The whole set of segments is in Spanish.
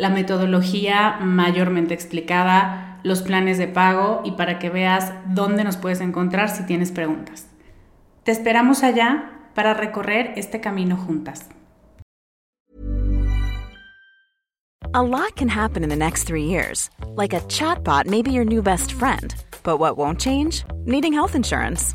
la metodología mayormente explicada, los planes de pago y para que veas dónde nos puedes encontrar si tienes preguntas. Te esperamos allá para recorrer este camino juntas. A lot can happen in the next three years. Like a chatbot may be your new best friend. But what won't change? Needing health insurance.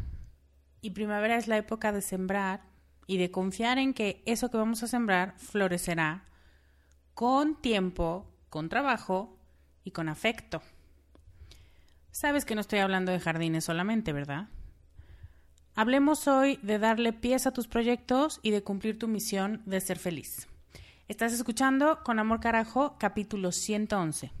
Y primavera es la época de sembrar y de confiar en que eso que vamos a sembrar florecerá con tiempo, con trabajo y con afecto. Sabes que no estoy hablando de jardines solamente, ¿verdad? Hablemos hoy de darle pies a tus proyectos y de cumplir tu misión de ser feliz. Estás escuchando Con Amor Carajo, capítulo 111.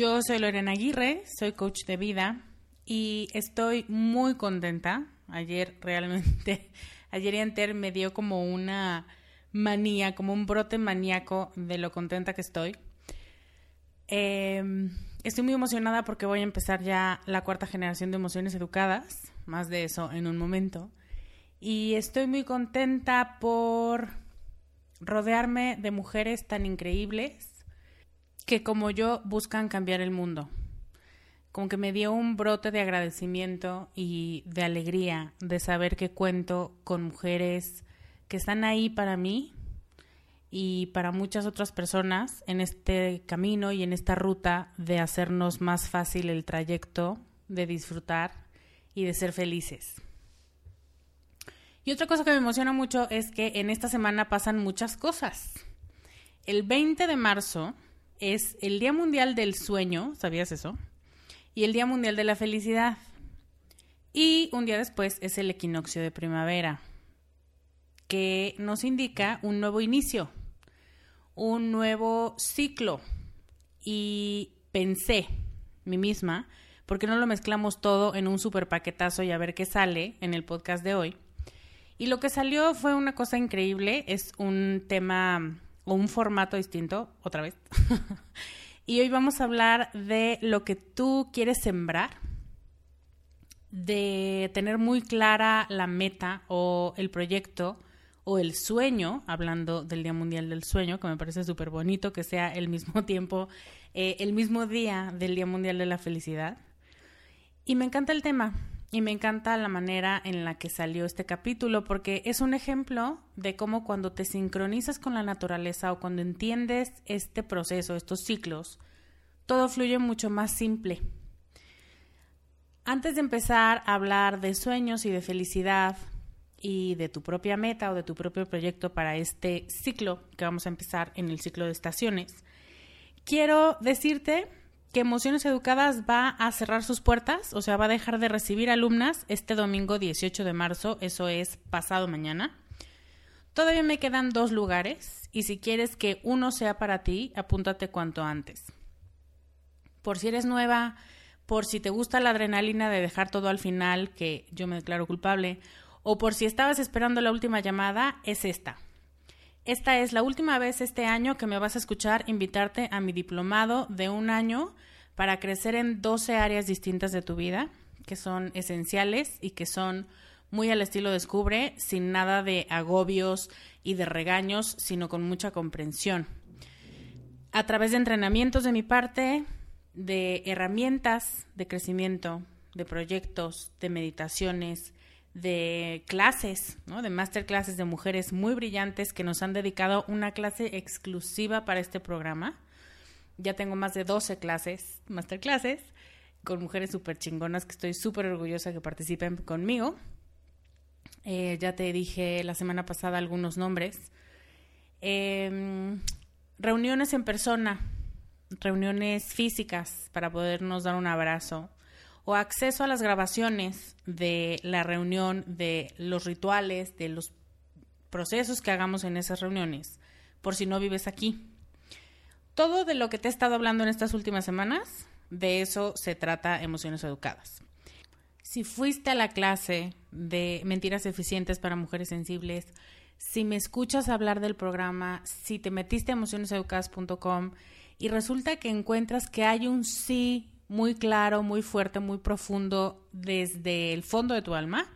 Yo soy Lorena Aguirre, soy coach de vida y estoy muy contenta. Ayer realmente, ayer y antes me dio como una manía, como un brote maníaco de lo contenta que estoy. Em, estoy muy emocionada porque voy a empezar ya la cuarta generación de emociones educadas, más de eso en un momento. Y estoy muy contenta por rodearme de mujeres tan increíbles que como yo buscan cambiar el mundo. Como que me dio un brote de agradecimiento y de alegría de saber que cuento con mujeres que están ahí para mí y para muchas otras personas en este camino y en esta ruta de hacernos más fácil el trayecto, de disfrutar y de ser felices. Y otra cosa que me emociona mucho es que en esta semana pasan muchas cosas. El 20 de marzo es el Día Mundial del Sueño, ¿sabías eso? Y el Día Mundial de la Felicidad. Y un día después es el equinoccio de primavera, que nos indica un nuevo inicio, un nuevo ciclo. Y pensé, mí misma, ¿por qué no lo mezclamos todo en un super paquetazo y a ver qué sale en el podcast de hoy? Y lo que salió fue una cosa increíble, es un tema o un formato distinto, otra vez. y hoy vamos a hablar de lo que tú quieres sembrar, de tener muy clara la meta o el proyecto o el sueño, hablando del Día Mundial del Sueño, que me parece súper bonito que sea el mismo tiempo, eh, el mismo día del Día Mundial de la Felicidad. Y me encanta el tema y me encanta la manera en la que salió este capítulo porque es un ejemplo de cómo cuando te sincronizas con la naturaleza o cuando entiendes este proceso, estos ciclos, todo fluye mucho más simple. Antes de empezar a hablar de sueños y de felicidad, y de tu propia meta o de tu propio proyecto para este ciclo que vamos a empezar en el ciclo de estaciones, quiero decirte que Emociones Educadas va a cerrar sus puertas, o sea, va a dejar de recibir alumnas este domingo 18 de marzo, eso es pasado mañana. Todavía me quedan dos lugares y si quieres que uno sea para ti, apúntate cuanto antes. Por si eres nueva, por si te gusta la adrenalina de dejar todo al final, que yo me declaro culpable, o por si estabas esperando la última llamada, es esta. Esta es la última vez este año que me vas a escuchar invitarte a mi diplomado de un año para crecer en 12 áreas distintas de tu vida, que son esenciales y que son muy al estilo Descubre, sin nada de agobios y de regaños, sino con mucha comprensión. A través de entrenamientos de mi parte, de herramientas de crecimiento, de proyectos, de meditaciones, de clases, ¿no? de masterclasses de mujeres muy brillantes que nos han dedicado una clase exclusiva para este programa. Ya tengo más de 12 clases, masterclasses, con mujeres súper chingonas que estoy súper orgullosa que participen conmigo. Eh, ya te dije la semana pasada algunos nombres. Em, reuniones en persona, reuniones físicas para podernos dar un abrazo o acceso a las grabaciones de la reunión, de los rituales, de los procesos que hagamos en esas reuniones, por si no vives aquí. Todo de lo que te he estado hablando en estas últimas semanas, de eso se trata Emociones Educadas. Si fuiste a la clase de Mentiras Eficientes para Mujeres Sensibles, si me escuchas hablar del programa, si te metiste a emocioneseducadas.com y resulta que encuentras que hay un sí muy claro, muy fuerte, muy profundo desde el fondo de tu alma,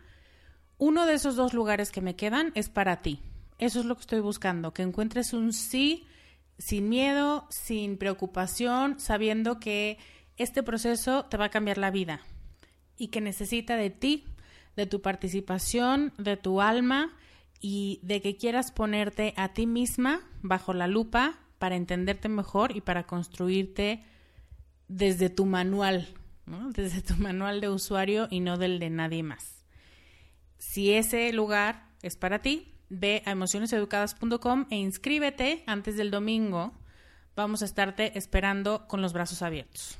uno de esos dos lugares que me quedan es para ti. Eso es lo que estoy buscando, que encuentres un sí sin miedo, sin preocupación, sabiendo que este proceso te va a cambiar la vida y que necesita de ti, de tu participación, de tu alma y de que quieras ponerte a ti misma bajo la lupa para entenderte mejor y para construirte desde tu manual, desde tu manual de usuario y no del de nadie más. Si ese lugar es para ti, ve a emocioneseducadas.com e inscríbete antes del domingo. Vamos a estarte esperando con los brazos abiertos.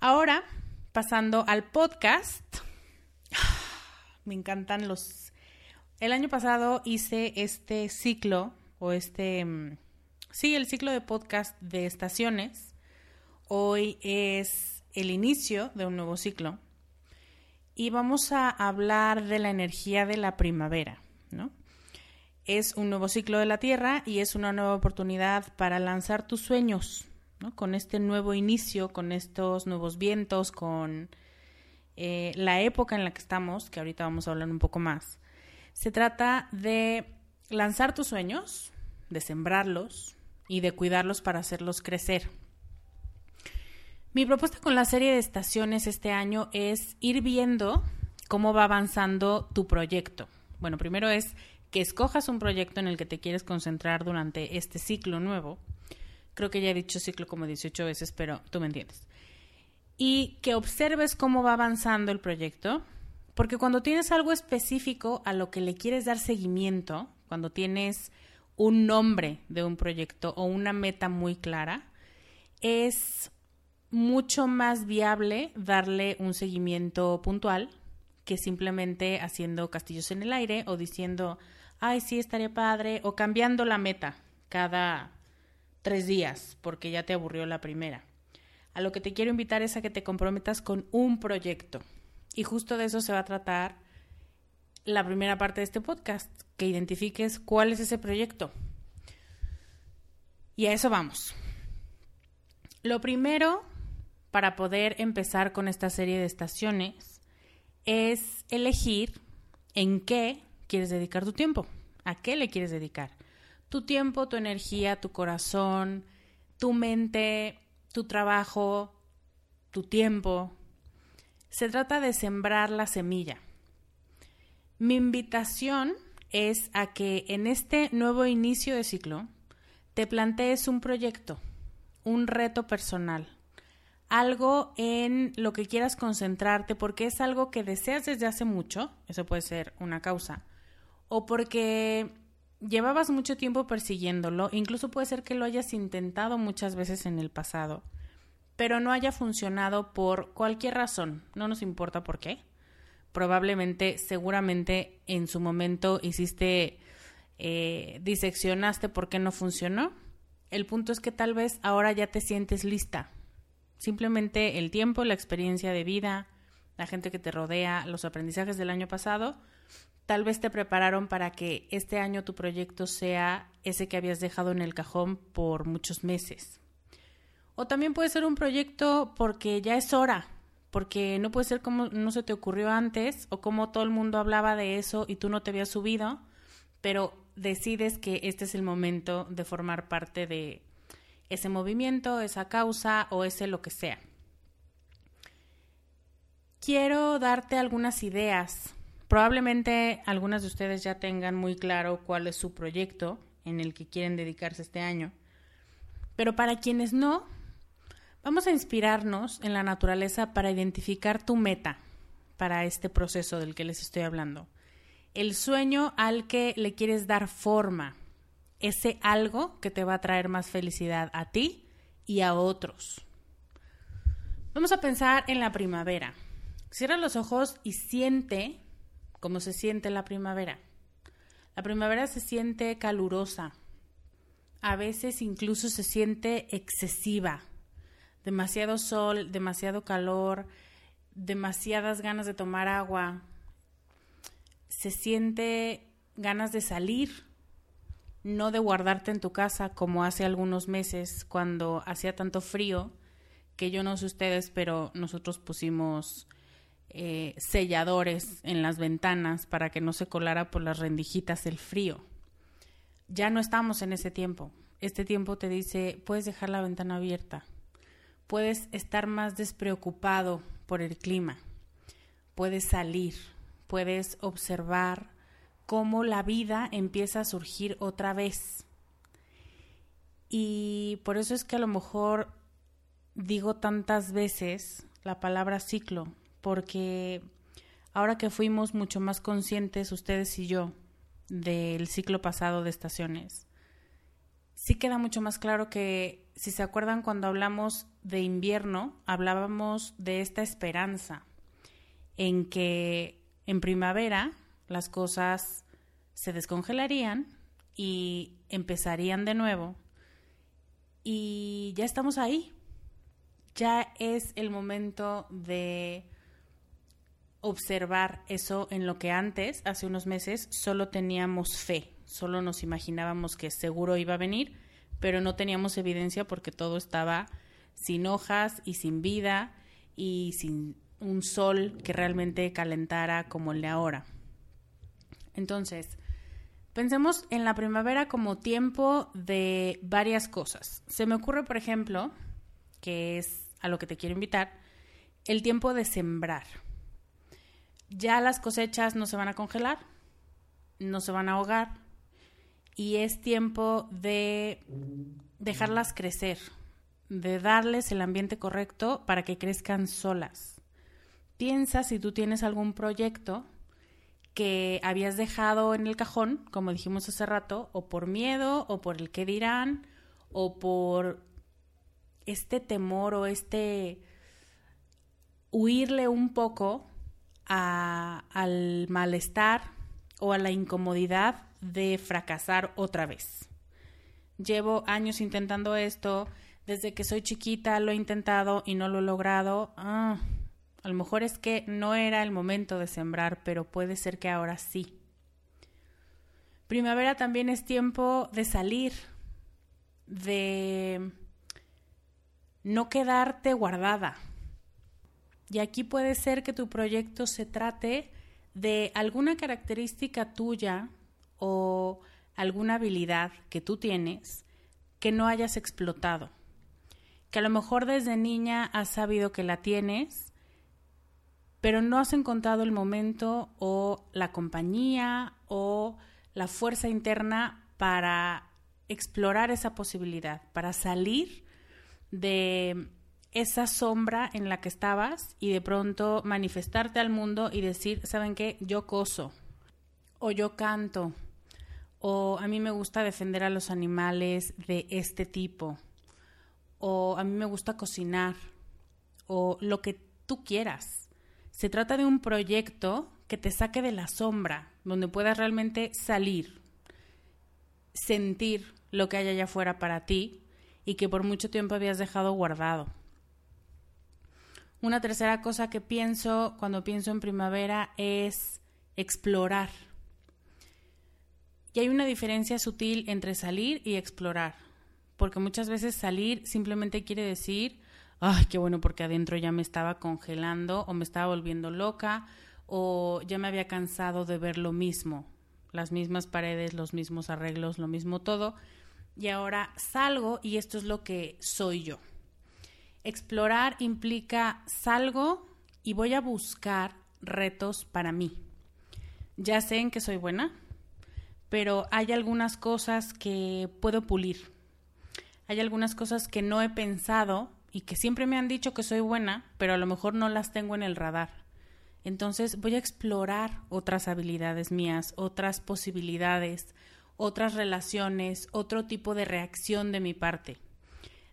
Ahora, pasando al podcast. Me encantan los... El año pasado hice este ciclo, o este... Mm, sí, el ciclo de podcast de estaciones Hoy es el inicio de un nuevo ciclo y vamos a hablar de la energía de la primavera, ¿no? Es un nuevo ciclo de la Tierra y es una nueva oportunidad para lanzar tus sueños, ¿no? Con este nuevo inicio, con estos nuevos vientos, con eh, la época en la que estamos, que ahorita vamos a hablar un poco más. Se trata de lanzar tus sueños, de sembrarlos y de cuidarlos para hacerlos crecer. Mi propuesta con la serie de estaciones este año es ir viendo cómo va avanzando tu proyecto. Bueno, primero es que escojas un proyecto en el que te quieres concentrar durante este ciclo nuevo. Creo que ya he dicho ciclo como 18 veces, pero tú me entiendes. Y que observes cómo va avanzando el proyecto, porque cuando tienes algo específico a lo que le quieres dar seguimiento, cuando tienes un nombre de un proyecto o una meta muy clara, es mucho más viable darle un seguimiento puntual que simplemente haciendo castillos en el aire o diciendo, ay, sí, estaría padre, o cambiando la meta cada tres días porque ya te aburrió la primera. A lo que te quiero invitar es a que te comprometas con un proyecto. Y justo de eso se va a tratar la primera parte de este podcast, que identifiques cuál es ese proyecto. Y a eso vamos. Lo primero para poder empezar con esta serie de estaciones es elegir en qué quieres dedicar tu tiempo. ¿A qué le quieres dedicar? Tu tiempo, tu energía, tu corazón, tu mente, tu trabajo, tu tiempo. Se trata de sembrar la semilla. Mi invitación es a que en este nuevo inicio de ciclo te plantees un proyecto, un reto personal, algo en lo que quieras concentrarte porque es algo que deseas desde hace mucho, eso puede ser una causa, o porque llevabas mucho tiempo persiguiéndolo, incluso puede ser que lo hayas intentado muchas veces en el pasado, pero no haya funcionado por cualquier razón, no nos importa por qué. Probablemente, seguramente en su momento hiciste, eh, diseccionaste por qué no funcionó. El punto es que tal vez ahora ya te sientes lista. Simplemente el tiempo, la experiencia de vida, la gente que te rodea, los aprendizajes del año pasado tal vez te prepararon para que este año tu proyecto sea ese que habías dejado en el cajón por muchos meses. O también puede ser un proyecto porque ya es hora, porque no puede ser como no se te ocurrió antes o como todo el mundo hablaba de eso y tú no te habías subido, pero decides que este es el momento de formar parte de ese movimiento, esa causa o ese lo que sea. Quiero darte algunas ideas Probablemente algunas de ustedes ya tengan muy claro cuál es su proyecto en el que quieren dedicarse este año. Pero para quienes no, vamos a inspirarnos en la naturaleza para identificar tu meta para este proceso del que les estoy hablando. El sueño al que le quieres dar forma, ese algo que te va a traer más felicidad a ti y a otros. Vamos a pensar en la primavera. Cierra los ojos y siente cómo se siente la primavera. La primavera se siente calurosa, a veces incluso se siente excesiva, demasiado sol, demasiado calor, demasiadas ganas de tomar agua, se siente ganas de salir, no de guardarte en tu casa como hace algunos meses cuando hacía tanto frío, que yo no sé ustedes, pero nosotros pusimos eh, selladores en las ventanas para que no se colara por las rendijitas el frío. Ya no estamos en ese tiempo. Este tiempo te dice, puedes dejar la ventana abierta, puedes estar más despreocupado por el clima, puedes salir, puedes observar cómo la vida empieza a surgir otra vez. Y por eso es que a lo mejor digo tantas veces la palabra ciclo, porque ahora que fuimos mucho más conscientes, ustedes y yo, del ciclo pasado de estaciones, sí queda mucho más claro que, si se acuerdan cuando hablamos de invierno, hablábamos de esta esperanza en que en primavera las cosas se descongelarían y empezarían de nuevo. Y ya estamos ahí. Ya es el momento de observar eso en lo que antes, hace unos meses, solo teníamos fe, solo nos imaginábamos que seguro iba a venir, pero no teníamos evidencia porque todo estaba sin hojas y sin vida y sin un sol que realmente calentara como el de ahora. Entonces, pensemos en la primavera como tiempo de varias cosas. Se me ocurre, por ejemplo, que es a lo que te quiero invitar, el tiempo de sembrar ya las cosechas no se van a congelar, no se van a ahogar y es tiempo de dejarlas crecer, de darles el ambiente correcto para que crezcan solas. Piensa si tú tienes algún proyecto que habías dejado en el cajón, como dijimos hace rato, o por miedo, o por el que dirán, o por este temor o este huirle un poco al malestar o a la incomodidad de fracasar otra vez. Llevo años intentando esto, desde que soy chiquita lo he intentado y no lo he logrado. Ah, a lo mejor es que no era el momento de sembrar, pero puede ser que ahora sí. Primavera también es tiempo de salir, de no quedarte guardada, y aquí puede ser que tu proyecto se trate de alguna característica tuya o alguna habilidad que tú tienes que no hayas explotado, que a lo mejor desde niña has sabido que la tienes, pero no has encontrado el momento o la compañía o la fuerza interna para explorar esa posibilidad, para salir de esa sombra en la que estabas y de pronto manifestarte al mundo y decir, ¿saben qué? Yo coso o yo canto o a mí me gusta defender a los animales de este tipo o a mí me gusta cocinar o lo que tú quieras. Se trata de un proyecto que te saque de la sombra, donde puedas realmente salir, sentir lo que hay allá afuera para ti y que por mucho tiempo habías dejado guardado. Una tercera cosa que pienso cuando pienso en primavera es explorar. Y hay una diferencia sutil entre salir y explorar, porque muchas veces salir simplemente quiere decir, ay, qué bueno, porque adentro ya me estaba congelando o me estaba volviendo loca o ya me había cansado de ver lo mismo, las mismas paredes, los mismos arreglos, lo mismo todo, y ahora salgo y esto es lo que soy yo. Explorar implica salgo y voy a buscar retos para mí. Ya sé en que soy buena, pero hay algunas cosas que puedo pulir. Hay algunas cosas que no he pensado y que siempre me han dicho que soy buena, pero a lo mejor no las tengo en el radar. Entonces voy a explorar otras habilidades mías, otras posibilidades, otras relaciones, otro tipo de reacción de mi parte.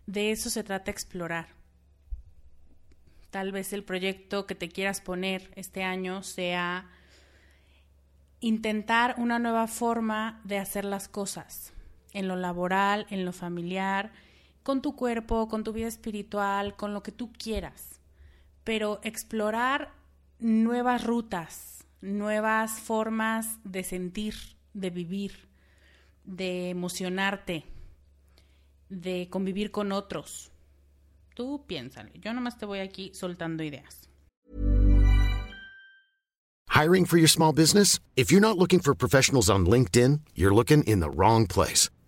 De eso se trata explorar. Tal vez el proyecto que te quieras poner este año sea intentar una nueva forma de hacer las cosas, en lo laboral, en lo familiar, con tu cuerpo, con tu vida espiritual, con lo que tú quieras. Pero explorar nuevas rutas, nuevas formas de sentir, de vivir, de emocionarte, de convivir con otros. Tú piénsale, yo nomás te voy aquí soltando ideas. Hiring for your small business? If you're not looking for professionals on LinkedIn, you're looking in the wrong place.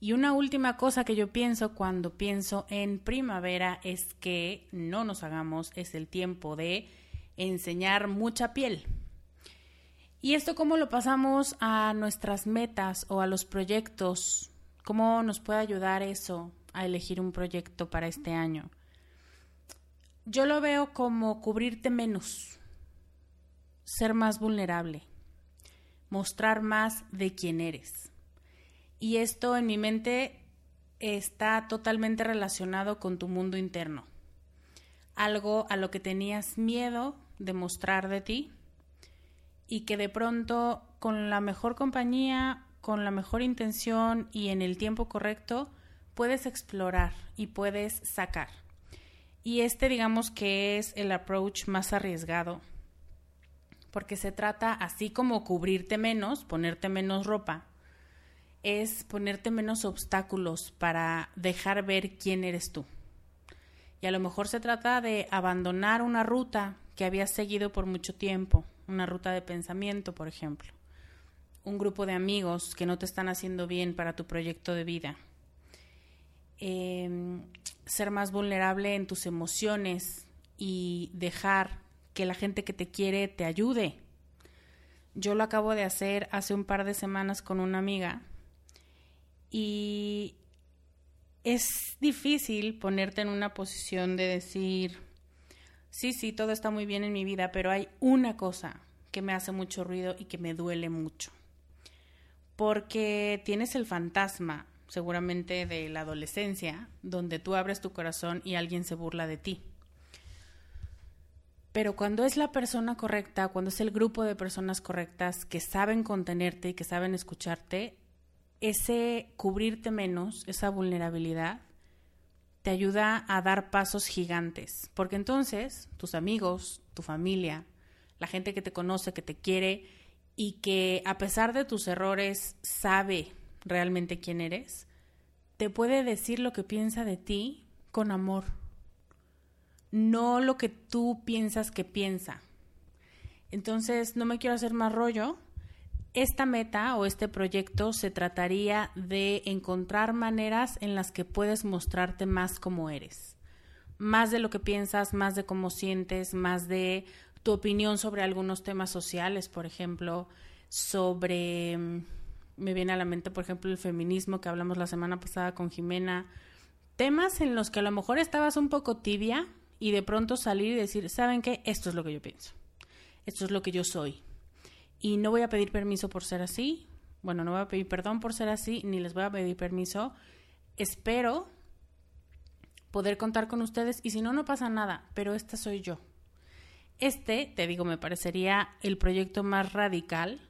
Y una última cosa que yo pienso cuando pienso en primavera es que no nos hagamos, es el tiempo de enseñar mucha piel. ¿Y esto cómo lo pasamos a nuestras metas o a los proyectos? ¿Cómo nos puede ayudar eso a elegir un proyecto para este año? Yo lo veo como cubrirte menos, ser más vulnerable, mostrar más de quién eres. Y esto en mi mente está totalmente relacionado con tu mundo interno. Algo a lo que tenías miedo de mostrar de ti y que de pronto con la mejor compañía, con la mejor intención y en el tiempo correcto puedes explorar y puedes sacar. Y este digamos que es el approach más arriesgado, porque se trata así como cubrirte menos, ponerte menos ropa, es ponerte menos obstáculos para dejar ver quién eres tú. Y a lo mejor se trata de abandonar una ruta que habías seguido por mucho tiempo, una ruta de pensamiento, por ejemplo, un grupo de amigos que no te están haciendo bien para tu proyecto de vida, em, ser más vulnerable en tus emociones y dejar que la gente que te quiere te ayude. Yo lo acabo de hacer hace un par de semanas con una amiga y es difícil ponerte en una posición de decir, sí, sí, todo está muy bien en mi vida, pero hay una cosa que me hace mucho ruido y que me duele mucho. Porque tienes el fantasma, seguramente de la adolescencia, donde tú abres tu corazón y alguien se burla de ti. Pero cuando es la persona correcta, cuando es el grupo de personas correctas que saben contenerte y que saben escucharte, ese cubrirte menos, esa vulnerabilidad, te ayuda a dar pasos gigantes, porque entonces tus amigos, tu familia, la gente que te conoce, que te quiere y que a pesar de tus errores sabe realmente quién eres, te puede decir lo que piensa de ti con amor, no lo que tú piensas que piensa. Entonces, no me quiero hacer más rollo. Esta meta o este proyecto se trataría de encontrar maneras en las que puedes mostrarte más como eres. Más de lo que piensas, más de cómo sientes, más de tu opinión sobre algunos temas sociales, por ejemplo, sobre, mm, me viene a la mente, por ejemplo, el feminismo que hablamos la semana pasada con Jimena, temas en los que a lo mejor estabas un poco tibia y de pronto salir y decir, ¿saben qué? Esto es lo que yo pienso, esto es lo que yo soy. Y no voy a pedir permiso por ser así, bueno, no voy a pedir perdón por ser así, ni les voy a pedir permiso. Espero poder contar con ustedes y si no, no pasa nada, pero esta soy yo. Este, te digo, me parecería el proyecto más radical,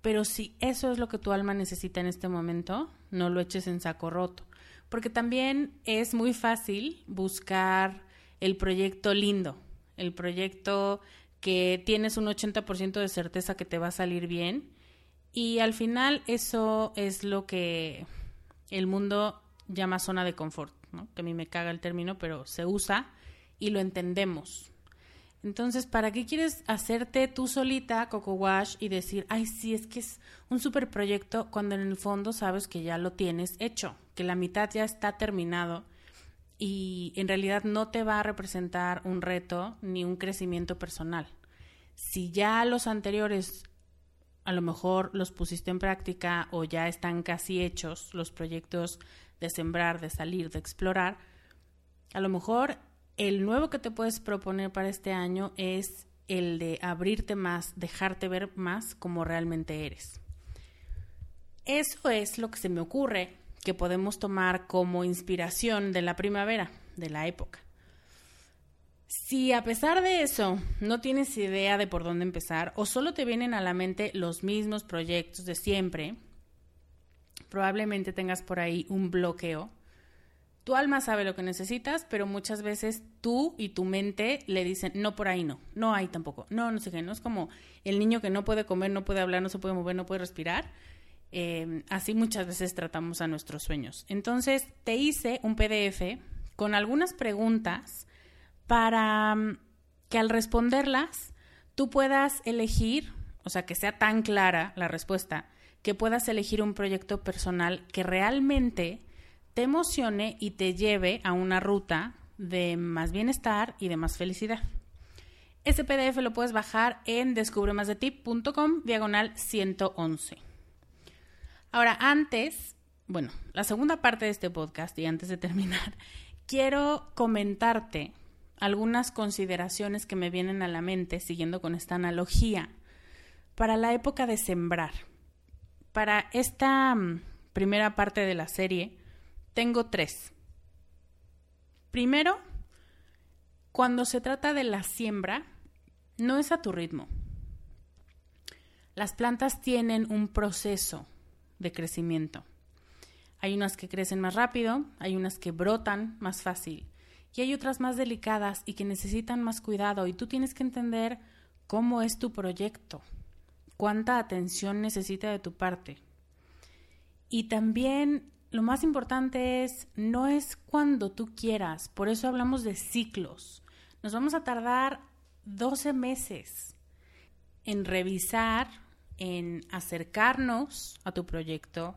pero si eso es lo que tu alma necesita en este momento, no lo eches en saco roto, porque también es muy fácil buscar el proyecto lindo, el proyecto que tienes un 80% de certeza que te va a salir bien y al final eso es lo que el mundo llama zona de confort, ¿no? que a mí me caga el término, pero se usa y lo entendemos. Entonces, ¿para qué quieres hacerte tú solita Coco Wash y decir, ay, sí, es que es un super proyecto cuando en el fondo sabes que ya lo tienes hecho, que la mitad ya está terminado y en realidad no te va a representar un reto ni un crecimiento personal? Si ya los anteriores a lo mejor los pusiste en práctica o ya están casi hechos los proyectos de sembrar, de salir, de explorar, a lo mejor el nuevo que te puedes proponer para este año es el de abrirte más, dejarte ver más como realmente eres. Eso es lo que se me ocurre que podemos tomar como inspiración de la primavera, de la época. Si a pesar de eso no tienes idea de por dónde empezar o solo te vienen a la mente los mismos proyectos de siempre, probablemente tengas por ahí un bloqueo tu alma sabe lo que necesitas, pero muchas veces tú y tu mente le dicen, no por ahí no, no hay tampoco, no, no sé qué, no es como el niño que no puede comer, no puede hablar, no se puede mover, no puede respirar. Eh, así muchas veces tratamos a nuestros sueños. Entonces, te hice un PDF con algunas preguntas para mm, que al responderlas tú puedas elegir, o sea, que sea tan clara la respuesta, que puedas elegir un proyecto personal que realmente te emocione y te lleve a una ruta de más bienestar y de más felicidad. Ese PDF lo puedes bajar en descubremasdetip.com diagonal 111. Ahora, antes, bueno, la segunda parte de este podcast y antes de terminar, quiero comentarte algunas consideraciones que me vienen a la mente siguiendo con esta analogía para la época de sembrar. Para esta mm, primera parte de la serie, tengo tres. Primero, cuando se trata de la siembra, no es a tu ritmo. Las plantas tienen un proceso de crecimiento. Hay unas que crecen más rápido, hay unas que brotan más fácil y hay otras más delicadas y que necesitan más cuidado y tú tienes que entender cómo es tu proyecto, cuánta atención necesita de tu parte. Y también lo más importante es, no es cuando tú quieras, por eso hablamos de ciclos. Nos vamos a tardar 12 meses en revisar, en acercarnos a tu proyecto,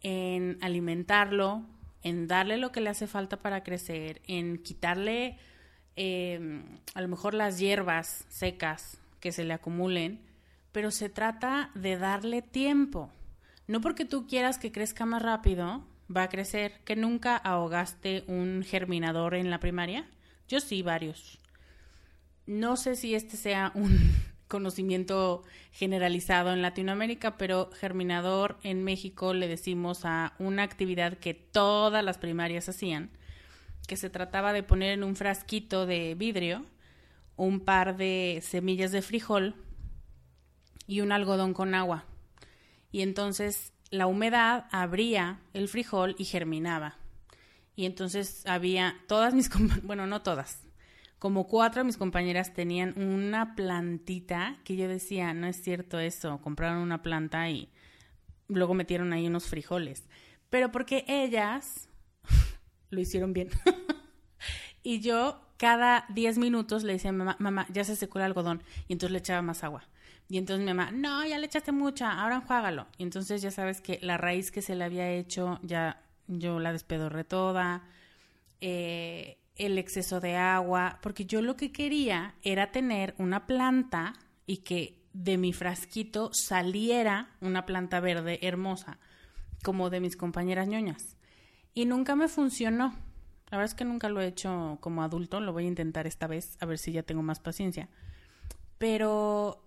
en alimentarlo, en darle lo que le hace falta para crecer, en quitarle em, a lo mejor las hierbas secas que se le acumulen, pero se trata de darle tiempo. No porque tú quieras que crezca más rápido, va a crecer. ¿Que nunca ahogaste un germinador en la primaria? Yo sí, varios. No sé si este sea un conocimiento generalizado en Latinoamérica, pero germinador en México le decimos a una actividad que todas las primarias hacían, que se trataba de poner en un frasquito de vidrio un par de semillas de frijol y un algodón con agua y entonces la humedad abría el frijol y germinaba. Y entonces había todas mis, bueno, no todas, como cuatro de mis compañeras tenían una plantita que yo decía, no es cierto eso, compraron una planta y luego metieron ahí unos frijoles. Pero porque ellas lo hicieron bien. y yo cada 10 minutos le decía a mamá, mamá, ya se secó el algodón. Y entonces le echaba más agua. Y entonces mi mamá, no, ya le echaste mucha, ahora enjuágalo. Y entonces ya sabes que la raíz que se le había hecho, ya yo la despedorré toda. Eh, el exceso de agua, porque yo lo que quería era tener una planta y que de mi frasquito saliera una planta verde hermosa, como de mis compañeras ñoñas. Y nunca me funcionó. La verdad es que nunca lo he hecho como adulto, lo voy a intentar esta vez, a ver si ya tengo más paciencia. Pero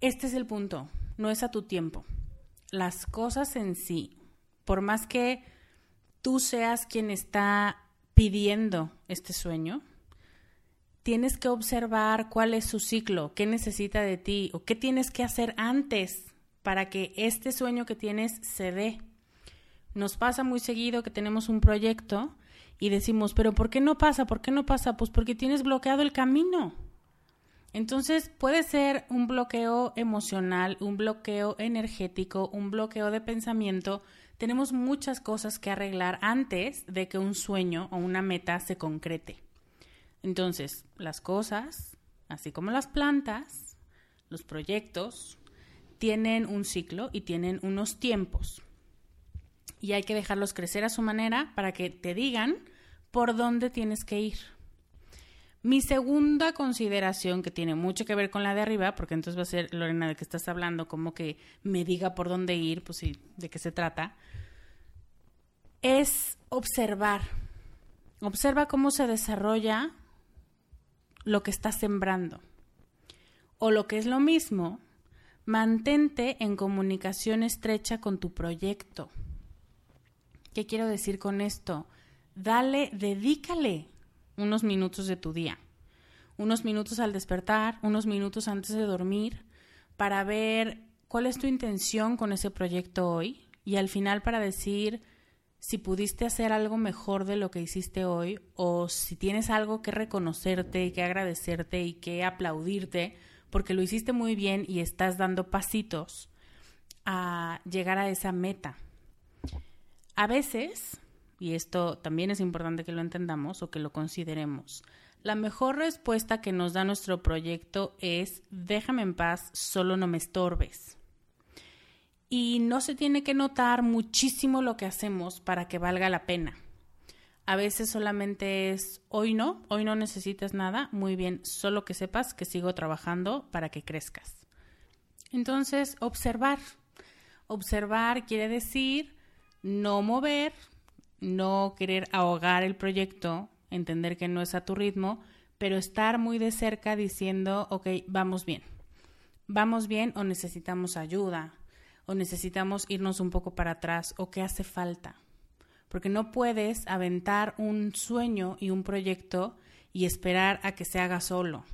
este es el punto, no es a tu tiempo. Las cosas en sí, por más que tú seas quien está pidiendo este sueño, tienes que observar cuál es su ciclo, qué necesita de ti o qué tienes que hacer antes para que este sueño que tienes se dé. Nos pasa muy seguido que tenemos un proyecto y decimos, pero ¿por qué no pasa? ¿Por qué no pasa? Pues porque tienes bloqueado el camino. Entonces puede ser un bloqueo emocional, un bloqueo energético, un bloqueo de pensamiento. Tenemos muchas cosas que arreglar antes de que un sueño o una meta se concrete. Entonces, las cosas, así como las plantas, los proyectos, tienen un ciclo y tienen unos tiempos. Y hay que dejarlos crecer a su manera para que te digan por dónde tienes que ir. Mi segunda consideración, que tiene mucho que ver con la de arriba, porque entonces va a ser, Lorena, de que estás hablando, como que me diga por dónde ir, pues sí, de qué se trata, es observar. Observa cómo se desarrolla lo que estás sembrando. O lo que es lo mismo, mantente en comunicación estrecha con tu proyecto. ¿Qué quiero decir con esto? Dale, dedícale unos minutos de tu día. Unos minutos al despertar, unos minutos antes de dormir, para ver cuál es tu intención con ese proyecto hoy y al final para decir, si pudiste hacer algo mejor de lo que hiciste hoy o si tienes algo que reconocerte y que agradecerte y que aplaudirte porque lo hiciste muy bien y estás dando pasitos a llegar a esa meta. A veces, y esto también es importante que lo entendamos o que lo consideremos, la mejor respuesta que nos da nuestro proyecto es déjame en paz, solo no me estorbes y no se tiene que notar muchísimo lo que hacemos para que valga la pena. A veces solamente es hoy no, hoy no necesitas nada, muy bien, solo que sepas que sigo trabajando para que crezcas. Entonces, observar. Observar quiere decir no mover, no querer ahogar el proyecto, entender que no es a tu ritmo, pero estar muy de cerca diciendo, ok, vamos bien. Vamos bien o necesitamos ayuda, o necesitamos irnos un poco para atrás o qué hace falta. Porque no puedes aventar un sueño y un proyecto y esperar a que se haga solo.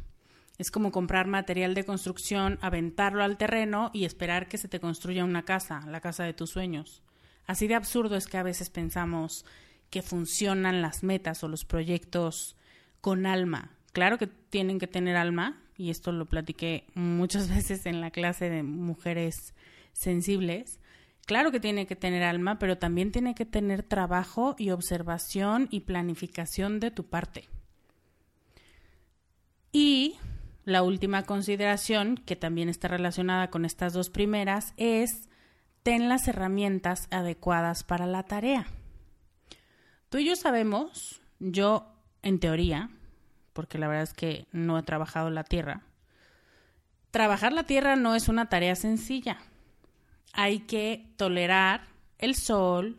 Es como comprar material de construcción, aventarlo al terreno y esperar que se te construya una casa, la casa de tus sueños. Así de absurdo es que a veces pensamos que funcionan las metas o los proyectos con alma. Claro que tienen que tener alma, y esto lo platiqué muchas veces en la clase de mujeres sensibles, claro que tiene que tener alma, pero también tiene que tener trabajo y observación y planificación de tu parte. Y la última consideración, que también está relacionada con estas dos primeras, es ten las herramientas adecuadas para la tarea. Tú y yo sabemos, yo en teoría, porque la verdad es que no he trabajado la tierra, trabajar la tierra no es una tarea sencilla hay que tolerar el sol,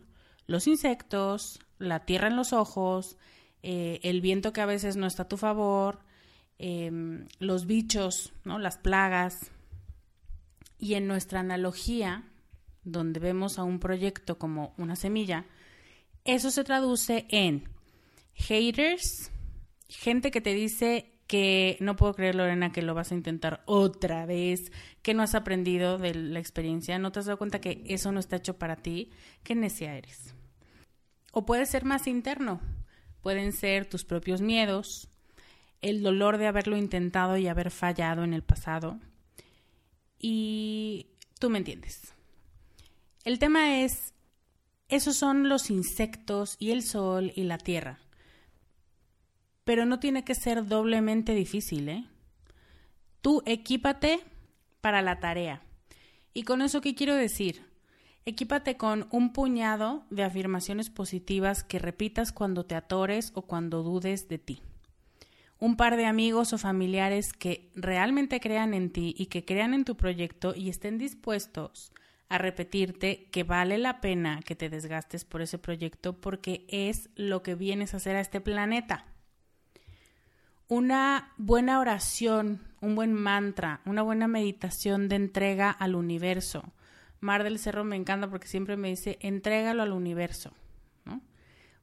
los insectos, la tierra en los ojos, eh, el viento que a veces no está a tu favor, em, los bichos, ¿no? las plagas. Y en nuestra analogía, donde vemos a un proyecto como una semilla, eso se traduce en haters, gente que te dice que no puedo creer, Lorena, que lo vas a intentar otra vez, que no has aprendido de la experiencia, no te has dado cuenta que eso no está hecho para ti, qué necia eres. O puede ser más interno, pueden ser tus propios miedos, el dolor de haberlo intentado y haber fallado en el pasado. Y tú me entiendes. El tema es, esos son los insectos y el sol y la tierra. Pero no tiene que ser doblemente difícil, ¿eh? Tú equípate para la tarea. ¿Y con eso qué quiero decir? Equípate con un puñado de afirmaciones positivas que repitas cuando te atores o cuando dudes de ti un par de amigos o familiares que realmente crean en ti y que crean en tu proyecto y estén dispuestos a repetirte que vale la pena que te desgastes por ese proyecto porque es lo que vienes a hacer a este planeta. Una buena oración, un buen mantra, una buena meditación de entrega al universo. Mar del Cerro me encanta porque siempre me dice, entrégalo al universo.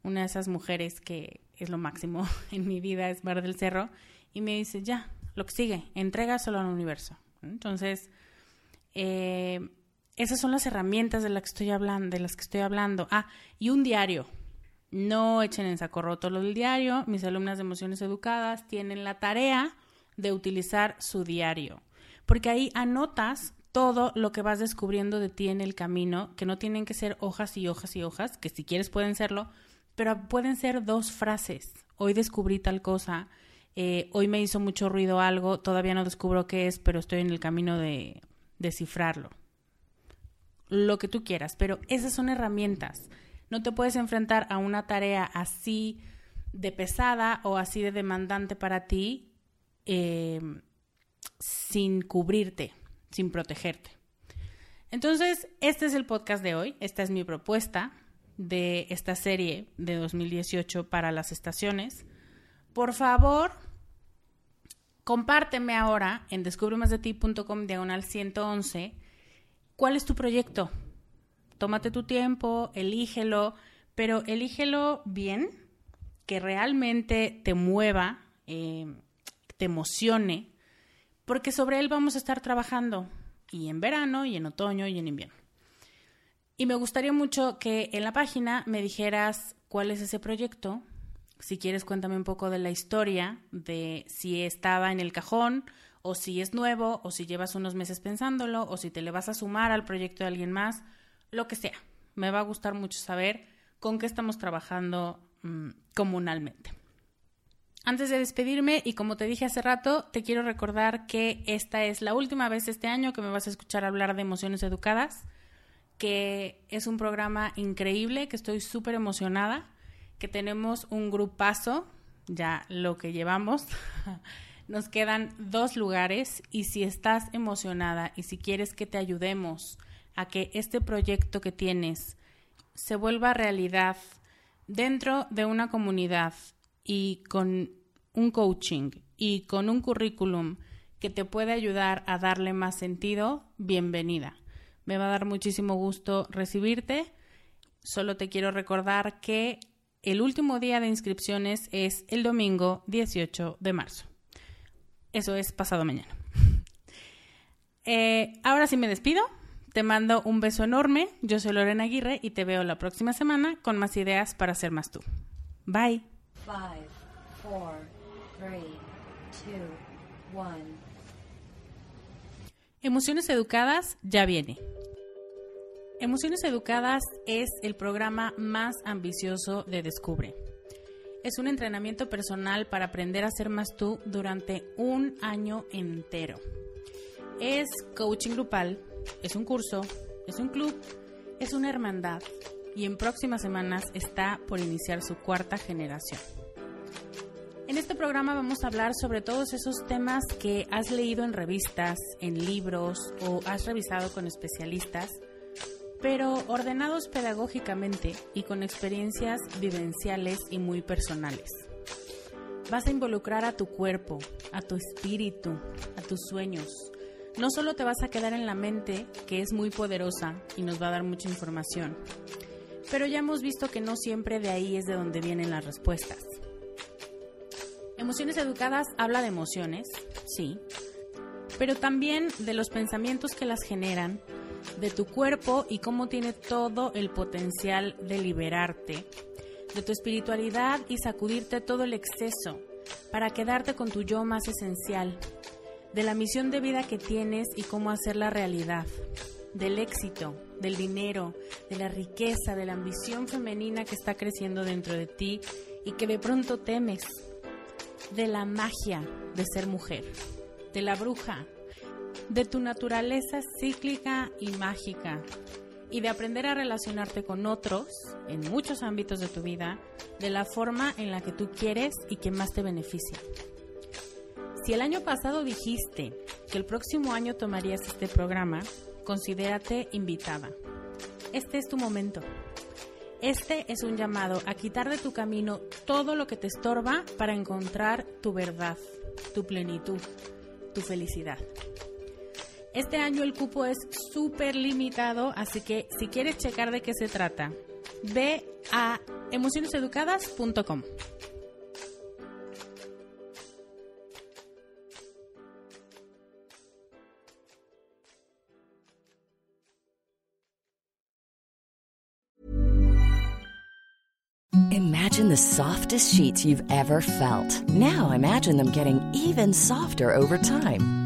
Una de esas mujeres que es lo máximo en mi vida, es Mar del Cerro, y me dice, ya, lo que sigue, entrega solo al universo. Entonces, eh, esas son las herramientas de las que estoy hablando, de las que estoy hablando. Ah, y un diario. No echen en saco roto lo del diario. Mis alumnas de emociones educadas tienen la tarea de utilizar su diario. Porque ahí anotas todo lo que vas descubriendo de ti en el camino, que no tienen que ser hojas y hojas y hojas, que si quieres pueden serlo, pero pueden ser dos frases. Hoy descubrí tal cosa, eh, hoy me hizo mucho ruido algo, todavía no descubro qué es, pero estoy en el camino de descifrarlo. Lo que tú quieras, pero esas son herramientas. No te puedes enfrentar a una tarea así de pesada o así de demandante para ti eh, sin cubrirte, sin protegerte. Entonces, este es el podcast de hoy, esta es mi propuesta de esta serie de 2018 para las estaciones, por favor, compárteme ahora en descubremasdeti.com diagonal 111 cuál es tu proyecto. Tómate tu tiempo, elígelo, pero elígelo bien, que realmente te mueva, eh, te emocione, porque sobre él vamos a estar trabajando y en verano, y en otoño, y en invierno. Y me gustaría mucho que en la página me dijeras cuál es ese proyecto. Si quieres, cuéntame un poco de la historia, de si estaba en el cajón, o si es nuevo, o si llevas unos meses pensándolo, o si te le vas a sumar al proyecto de alguien más, lo que sea. Me va a gustar mucho saber con qué estamos trabajando mm, comunalmente. Antes de despedirme, y como te dije hace rato, te quiero recordar que esta es la última vez este año que me vas a escuchar hablar de emociones educadas que es un programa increíble, que estoy súper emocionada, que tenemos un grupazo, ya lo que llevamos. Nos quedan dos lugares y si estás emocionada y si quieres que te ayudemos a que este proyecto que tienes se vuelva realidad dentro de una comunidad y con un coaching y con un currículum que te puede ayudar a darle más sentido, bienvenida. Me va a dar muchísimo gusto recibirte. Solo te quiero recordar que el último día de inscripciones es el domingo 18 de marzo. Eso es pasado mañana. Eh, ahora sí me despido. Te mando un beso enorme. Yo soy Lorena Aguirre y te veo la próxima semana con más ideas para ser más tú. Bye. Five, four, three, two, one. Emociones Educadas ya viene. Emociones Educadas es el programa más ambicioso de Descubre. Es un entrenamiento personal para aprender a ser más tú durante un año entero. Es coaching grupal, es un curso, es un club, es una hermandad y en próximas semanas está por iniciar su cuarta generación. En este programa vamos a hablar sobre todos esos temas que has leído en revistas, en libros o has revisado con especialistas pero ordenados pedagógicamente y con experiencias vivenciales y muy personales. Vas a involucrar a tu cuerpo, a tu espíritu, a tus sueños. No solo te vas a quedar en la mente, que es muy poderosa y nos va a dar mucha información, pero ya hemos visto que no siempre de ahí es de donde vienen las respuestas. Emociones Educadas habla de emociones, sí, pero también de los pensamientos que las generan, de tu cuerpo y cómo tiene todo el potencial de liberarte, de tu espiritualidad y sacudirte todo el exceso para quedarte con tu yo más esencial, de la misión de vida que tienes y cómo hacerla realidad, del éxito, del dinero, de la riqueza, de la ambición femenina que está creciendo dentro de ti y que de pronto temes, de la magia de ser mujer, de la bruja, de tu naturaleza cíclica y mágica y de aprender a relacionarte con otros en muchos ámbitos de tu vida de la forma en la que tú quieres y que más te beneficia. Si el año pasado dijiste que el próximo año tomarías este programa, considérate invitada. Este es tu momento. Este es un llamado a quitar de tu camino todo lo que te estorba para encontrar tu verdad, tu plenitud, tu felicidad. Este año el cupo es súper limitado, así que si quieres checar de qué se trata, ve a emocioneseducadas.com. Imagine the softest sheets you've ever felt. Now imagine them getting even softer over time.